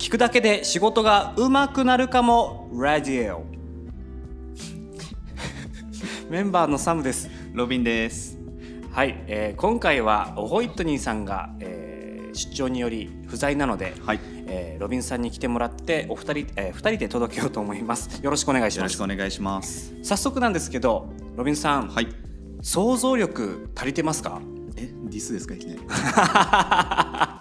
聞くだけで仕事が上手くなるかも。ラジオメンバーのサムです。ロビンです。はい、えー今回はホイットニーさんが、えー出張により不在なので、はい。えーロビンさんに来てもらってお二人、えー、二人で届けようと思います。よろしくお願いしよます。ろしくお願いします。早速なんですけどロビンさん、はい。想像力足りてますか？えディスですかいきなり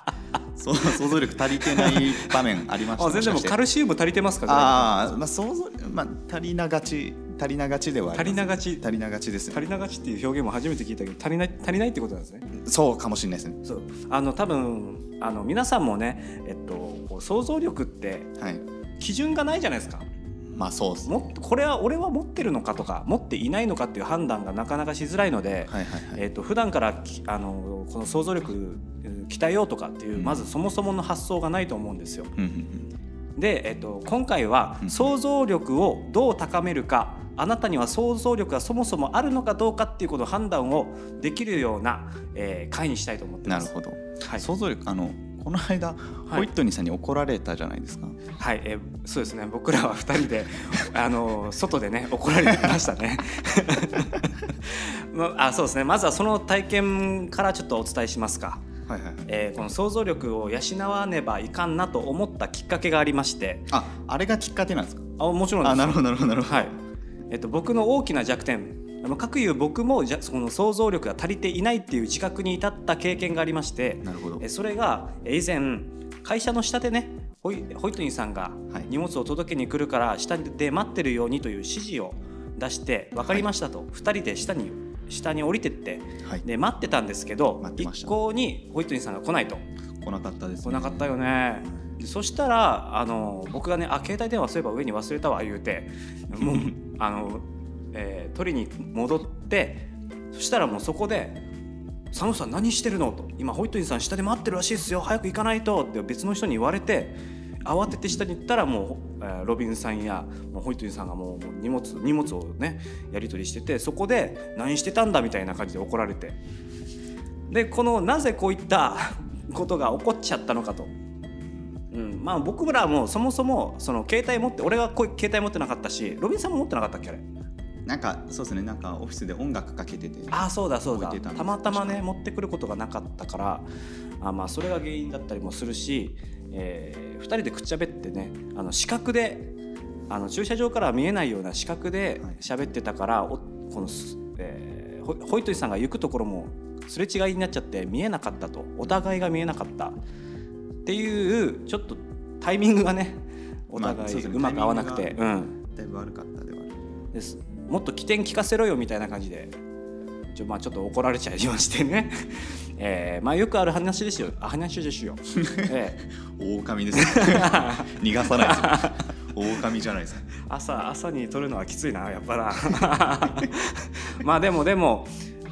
想像力足りてない場面ありましたあ全然もうカるルシウム足りてますかああまあ想像まあ足りながち足りながちではあ足りますりながち。足りながちですね。足りながちっていう表現も初めて聞いたけど足りない足りないってことなんですね。そうかもしれないですね。そう。あの多分あの皆さんもねえっと想像力ってはい。基準がないじゃないですかまあそうですね。もこれは俺は持ってるのかとか持っていないのかっていう判断がなかなかしづらいので、はいはいはい。えっと普段からきあのこの想像力うん鍛えようとかっていう、うん。まずそもそもの発想がないと思うんですよ。うんうんで、えっと今回はうん想像力をどう高めるかあなたには想像力がそもそもあるのかどうかっていうことの判断をできるような、えー回にしたいと思っうてます。んなるほど、はい。想像力あのこの間、ホイットニーさんに怒られたじゃないですかはい、えーそうですね。僕らは二人であの外でね怒られてましたね。まあそうですね。まずはその体験からちょっとお伝えしますか。はいはいえーこの想像力を養わねばいかんなと思ったきっかけがありまして、ああれがきっかけなんですか？あもちろんです。あなるほどなるほどなるほどはい。えっと僕の大きな弱点。あの各いう僕もじゃその想像力が足りていないっていう自覚に至った経験がありまして、なるほど。えそれがえ以前会社の下でねホイホイットニーさんがはい。荷物を届けに来るから下で待ってるようにという指示を出して分かりましたと、2人で下に下に降りてってはい。で待ってたんですけど一向にホイットニーさんが来ないと。来なかったです、ね、来なかったよね。でそしたらあの僕がねあ携帯電話そういえば上に忘れたわ言うてもうあの、えー取りに戻ってそしたらもうそこで「佐野さん何してるの?」と「今ホイットニーさん下で待ってるらしいですよ。早く行かないと」って別の人に言われて慌てて下に行ったらもう、えーロビンさんやもうホイットニーさんがもう荷物荷物をねやり取りしててそこで「何してたんだ」みたいな感じで怒られて。でこのなぜこういった ことが起こっちゃったのかと。うん、まあ僕らもそもそもその携帯持って俺はこう携帯持ってなかったしロビンさんも持ってなかったっけあれ。なんかそうですねなんかオフィスで音楽かけててああそうだそうだ。たまたまね持ってくることがなかったからあまあそれが原因だったりもするし、え2人でくっちゃべってねあの視覚であの駐車場からは見えないような視覚ではい。喋ってたから、おこのす、えーホイトニーさんが行くところもすれ違いになっちゃって見えなかったと。お互いが見えなかったっていうちょっとタイミングがねお互いうまく合わなくて、だいぶ悪かったではですもっと起点聞かせろよみたいな感じで。ちょ,、まあ、ちょっと怒られちゃいましてね、えーまあ、よくある話ですよあ話ですよ、ええ。狼ですね。逃がさないですよ狼じゃないですか朝朝に撮るのはきついなやっぱな。まあでもでも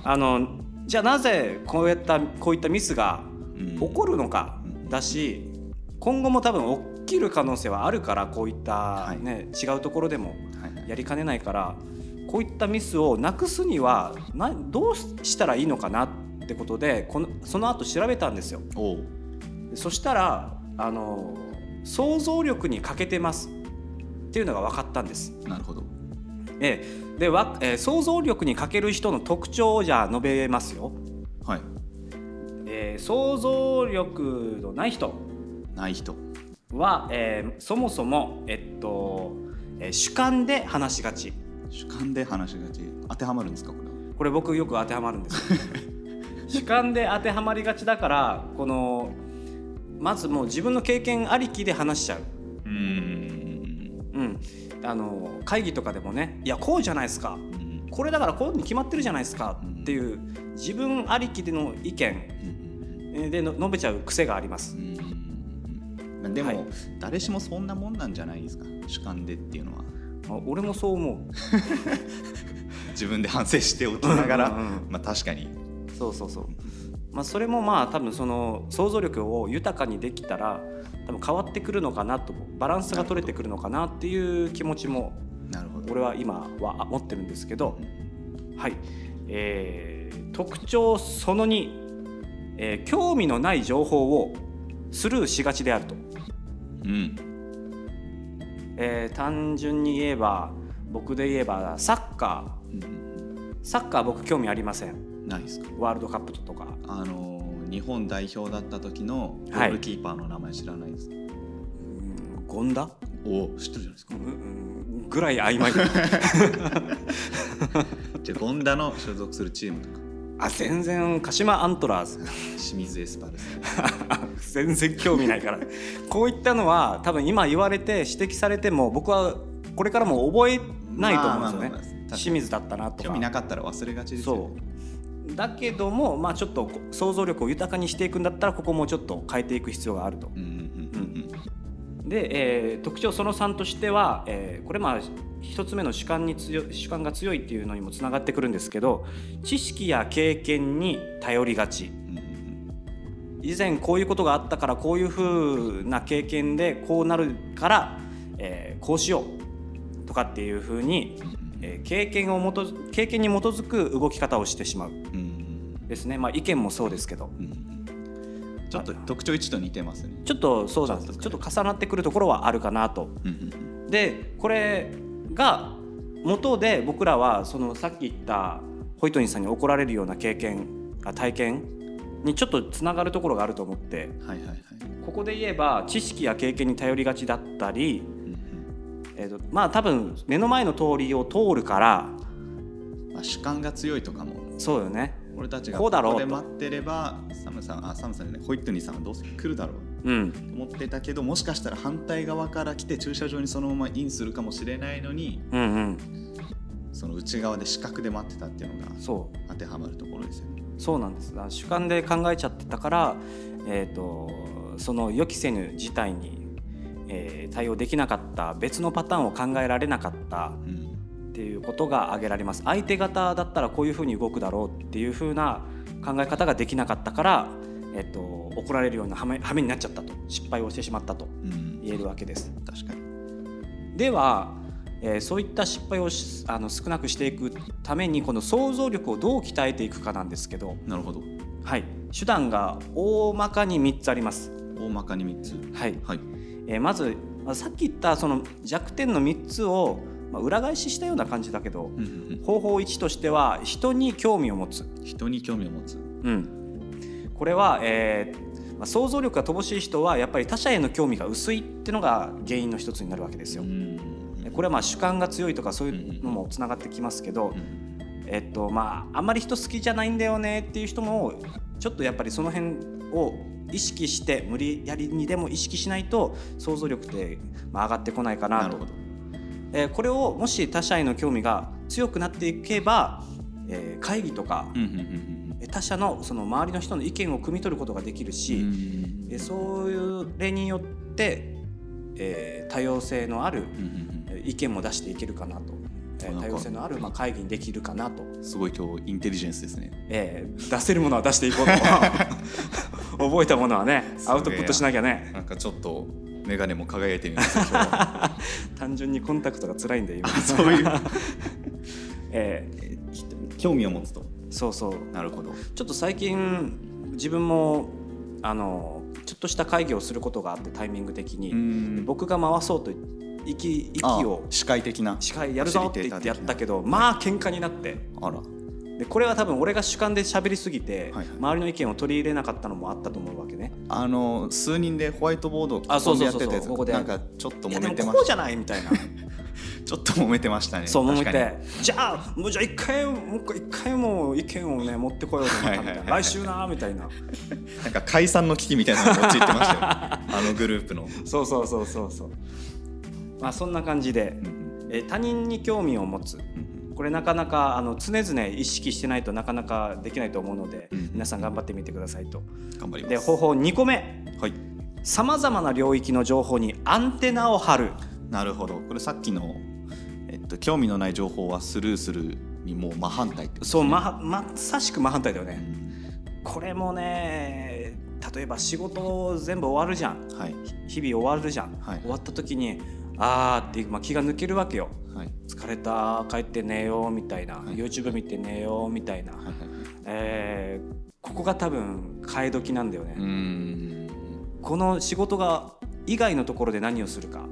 あのじゃあなぜこういったこういったミスがうん。起こるのかだし今後も多分起きる可能性はあるからこういった、い。ね違うところでもはいはい。やりかねないからこういったミスをなくすにはなどうしたらいいのかなってことでこのその後調べたんですよ。そしたらあの想像力に欠けてますっていうのが分かったんです。なるほどええでわ、えー想像力に欠ける人の特徴をじゃあ述べますよ。はいえー想像力のない人ない人は、えーそもそも、えっとえー主観で話しがち。主観で話しがち。当てはまるんですかこれは？これ僕よく当てはまるんですよ。主観で当てはまりがちだからこのまずもう自分の経験ありきで話しちゃう、うーん。うん、あの会議とかでもねいやこうじゃないですか。うん。これだからこういうに決まってるじゃないですか。っていう自分ありきでの意見。うんでの述べちゃう癖があります。でも、はい。誰しもそんなもんなんじゃないですか。主観でっていうのはあ俺もそう思う。自分で反省しておきながらまあ確かに。そうそうそう。まあそれもまあ多分その想像力を豊かにできたら多分変わってくるのかなとバランスが取れてくるのかなっていう気持ちも俺は今は持ってるんですけど。はい、えー特徴その2、えー興味のない情報をスルーしがちであると、ううんえー単純に言えば僕で言えばサッカうんー。サッカー僕興味ありません。ないですか？ワールドカップとか。あの日本代表だった時のゴールキーパーの名前知らないです、うん権田？おお知ってるじゃないですか。うんうんぐらい曖昧。じゃあ権田の所属するチームとかあ全然鹿島アントラーズ。清水エスパルス 全然興味ないから。こういったのは多分今言われて指摘されても僕はこれからも覚えないと思うんです。よねまあまあ清水だったなとか。興味なかったら忘れがちですよ。ねそう。だけどもまあちょっと想像力を豊かにしていくんだったらここもちょっと変えていく必要があると。うんで、えー特徴その3としては、えーこれまあ一つ目の主観に強い主観が強いっていうのにもつながってくるんですけど知識や経験に頼りがち。以前こういうことがあったからこういうふうな経験でこうなるから、えーこうしようとかっていうふうに、えー経験を基づ経験に基づく動き方をしてしまう。ですね。まあ意見もそうですけど。うんうんちょっと特徴1と似てますね。ちょっとそうなんです。ちょっと重なってくるところはあるかなと。うんうんでこれが元で僕らはそのさっき言ったホイトニーさんに怒られるような経験あ体験にちょっとつながるところがあると思って。うんはいはいはい。ここで言えば知識や経験に頼りがちだったり、うんうん。えーとまあ多分目の前の通りを通るから。まあ主観が強いとかも。そうよね俺たちがこうだろうと。こで待ってればサムさんあサムさんねホイットニーさんはどうせ来るだろう。うん。と思ってたけどもしかしたら反対側から来て駐車場にそのままインするかもしれないのにうんうん。その内側で視覚で待ってたっていうのがそう。当てはまるところですよね。そうなんです。主観で考えちゃってたから、えー、とその予期せぬ事態に、えー対応できなかった別のパターンを考えられなかったうんっていうことが挙げられます相手方だったらこういうふうに動くだろうっていうふうな考え方ができなかったから、えっと怒られるような羽目羽目になっちゃったと失敗をしてしまったとうん言えるわけです確かに。では、えーそういった失敗をしあの少なくしていくためにこの想像力をどう鍛えていくかなんですけど、なるほど。はい、手段が大まかに3つあります、大まかに3つ。はいはい。えーまずまあさっき言ったその弱点の3つを、まあ、裏返ししたような感じだけどうんうんうん方法1としては人に興味を持つ、人に興味を持つ。うん、これは、えーまあ、想像力が乏しい人はやっぱり他者への興味が薄いっていうのが原因の一つになるわけですよ。んこれはまあ主観が強いとかそういうのもつながってきますけど、えっとまああんまり人好きじゃないんだよねっていう人もちょっとやっぱりその辺を意識して無理やりにでも意識しないと想像力ってまあ上がってこないかなとなるほど。えーこれをもし他者への興味が強くなっていけば、えー会議とか他者のその周りの人の意見を汲み取ることができるうんし、うんえそういう例によって、えー多様性のある意見も出していけるかなと、多様性のあるまあ会議にできるかなと、うんすごい今日インテリジェンスですね。えー出せるものは出していこうと。覚えたものはねアウトプットしなきゃね。なんかちょっと眼鏡も輝いてみます。単純にコンタクトが辛いんで今そういう ええ人に興味を持つと。ーそうそうなるほど。ちょっと最近自分もあのちょっとした会議をすることがあってタイミング的に、ん僕が回そうと息息あを視界的な。司会やるぞって言ってやったけどまあ喧嘩になってあら。でこれは多分俺が主観で喋りすぎて、はいはい。周りの意見を取り入れなかったのもあったと思うわけね。あの数人でホワイトボードあそうそうここでやってたやつなんかちょっと揉めてましたこうじゃないみたいな。ちょっと揉めてましたね。そう思っ確かに。てじゃあもうじゃあ一回もう一回も意見をね持ってこようと思ったみたいな。来週なみたいな。なんか解散の危機みたいなのに陥ってましたよ。あのグループの、そうそうそうそうそう。まあそんな感じで。うんうん。え他人に興味を持つ。うんこれなかなかあの常々意識してないとなかなかできないと思うので、うん皆さん頑張ってみてくださいと。うん頑張ります。で方法2個目。はい。さまざまな領域の情報にアンテナを張る。なるほど。これさっきの、えっと、興味のない情報はスルーするにもう真反対ね。そうままさしく真反対だよね。うん。これもね例えば仕事全部終わるじゃん。はい。日々終わるじゃん、はい。終わった時にあーって、まあ、気が抜けるわけよ。はい。疲れた帰って寝ようみたいな、はい。YouTube 見て寝ようみたいな、はいはいえーここが多分替え時なんだよね、この仕事が以外のところで何をするか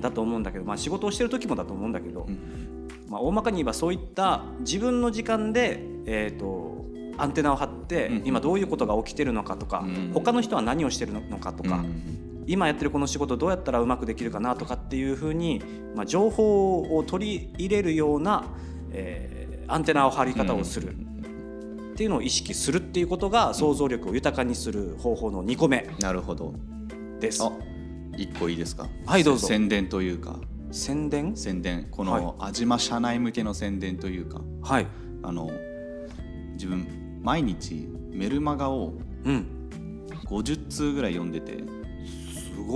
だと思うんだけど、まあ、仕事をしてる時もだと思うんだけど、うん。まあ、大まかに言えばそういった自分の時間で、えー、とアンテナを張って、うん今どういうことが起きてるのかとか、うん他の人は何をしてるのかとか、うん今やってるこの仕事どうやったらうまくできるかなとかっていうふうに、まあ、情報を取り入れるような、えーアンテナを張り方をする。っていうのを意識するっていうことが想像力を豊かにする方法の2個目。なるほど。です。あ一個いいですか？はいどうぞ。宣伝というか。宣伝？宣伝。こはい。の安島社内向けの宣伝というか。はい、あの自分毎日メルマガをうん、50通ぐらい読んでて。すごい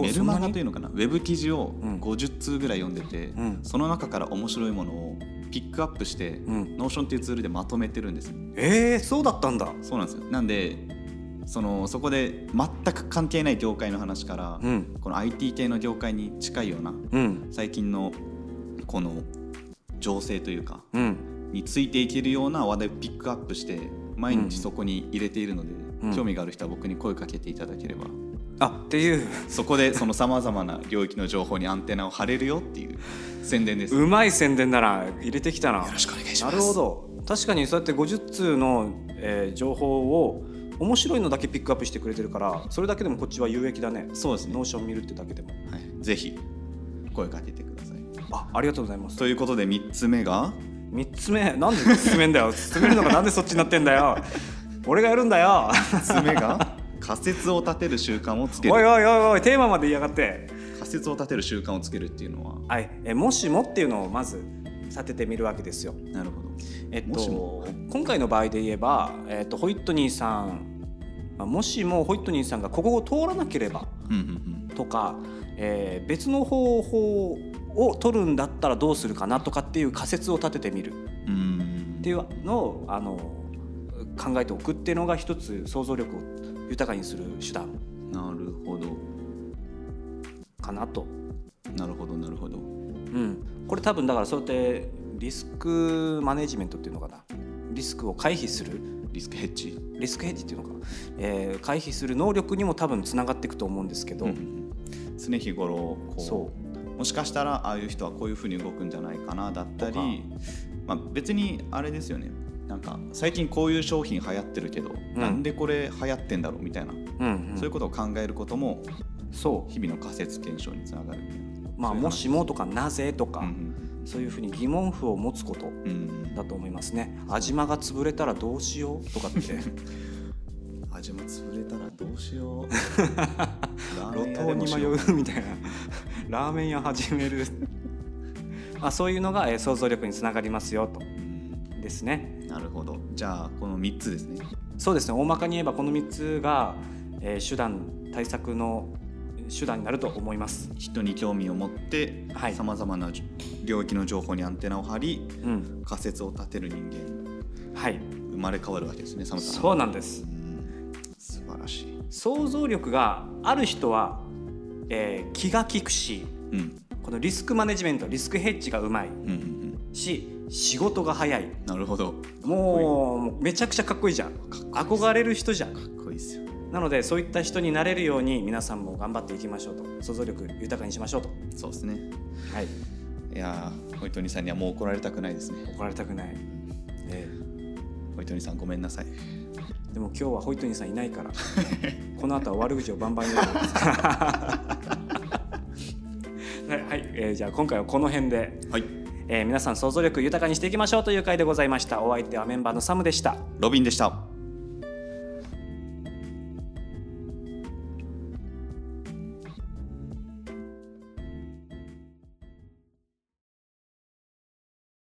メルマガというのかな？ウェブ記事をうん。50通ぐらい読んでて、うん。その中から面白いものをピックアップして、うん、 Notion っていうツールでまとめてるんです。よえー、そうだったんだ。そうなんですよ。なんでそのそこで全く関係ない業界の話から、うん。この IT 系の業界に近いようなうん。最近のこの情勢というかうん。についていけるような話題をピックアップして毎日そこに入れているので、うん興味がある人は僕に声かけていただければ。あっていう。そこでそのさまざまな領域の情報にアンテナを張れるよっていう宣伝です。うまい宣伝なら入れてきたな。よろしくお願いします。なるほど。確かにそうやって50通の、えー情報を面白いのだけピックアップしてくれてるからそれだけでもこっちは有益だね。そうですね。 Notion 見るってだけでも。はい、ぜひ声かけてください。あありがとうございます。ということで3つ目が？3つ目？なんで進めんだよ。進めるのがなんでそっちになってんだよ俺がやるんだよ。3つ目が仮説を立てる習慣をつける。おいおいおいおいテーマまで言いやがって。仮説を立てる習慣をつけるっていうのは？はい。えもしもっていうのをまず立ててみるわけですよ。なるほど。えっとはい今回の場合で言えば、えっと、ホイットニーさん。まあもしもホイットニーさんがここを通らなければとか、えー別の方法を取るんだったらどうするかなとかっていう仮説を立ててみる。っていうのをあの考えておくっていうのが一つ想像力を豊かにする手段。なるほど。かなと。なるほどなるほど。うん、これ多分だからそうやってリスクマネジメントっていうのかな。リスクを回避する。リスクヘッジ。リスクヘッジっていうのか。な、えー回避する能力にも多分つながっていくと思うんですけど、うんうん常日頃こう。そもしかしたらああいう人はこういうふうに動くんじゃないかなだったり、まあ、別にあれですよねなんか最近こういう商品流行ってるけど、ん。なんでこれ流行ってんだろうみたいな、う、うんうん。そういうことを考えることもそう。日々の仮説検証につながる。みたいなまあ、もしもとかなぜとか、うんそういうふうに疑問符を持つことうんうん。だと思いますね。安島が潰れたらどうしようとかって。味も潰れたらどうしよう。路頭に迷うみたいな。ラーメン屋始める。まあそういうのが、えー想像力につながりますよと。うん。ですね。なるほど。じゃあこの3つですね。そうですね。大まかに言えばこの3つが、えー手段対策の手段になると思います。人に興味を持ってはい。さまざまな領域の情報にアンテナを張りうん、仮説を立てる人間。はい、生まれ変わるわけですねサムさんそうなんです。うん。素晴らしい、想像力がある人は、えー気が利くしうん。このリスクマネジメントリスクヘッジがうまいうんうんうん、し仕事が早い。なるほど。もうめちゃくちゃかっこいいじゃん。憧れる人じゃん。かっこいいですよ。なのでそういった人になれるように皆さんも頑張っていきましょうと。想像力豊かにしましょうと。そうですね。はい。いやーホイトニーさんにはもう怒られたくないですね。怒られたくない、えホイトニーさんごめんなさい。えでも今日はホイットニーさんいないから。この後は悪口をバンバン言う はい。えーじゃあ今回はこの辺で、はいえー皆さん想像力豊かにしていきましょうという回でございました。お相手はメンバーのサムでした。ロビンでした。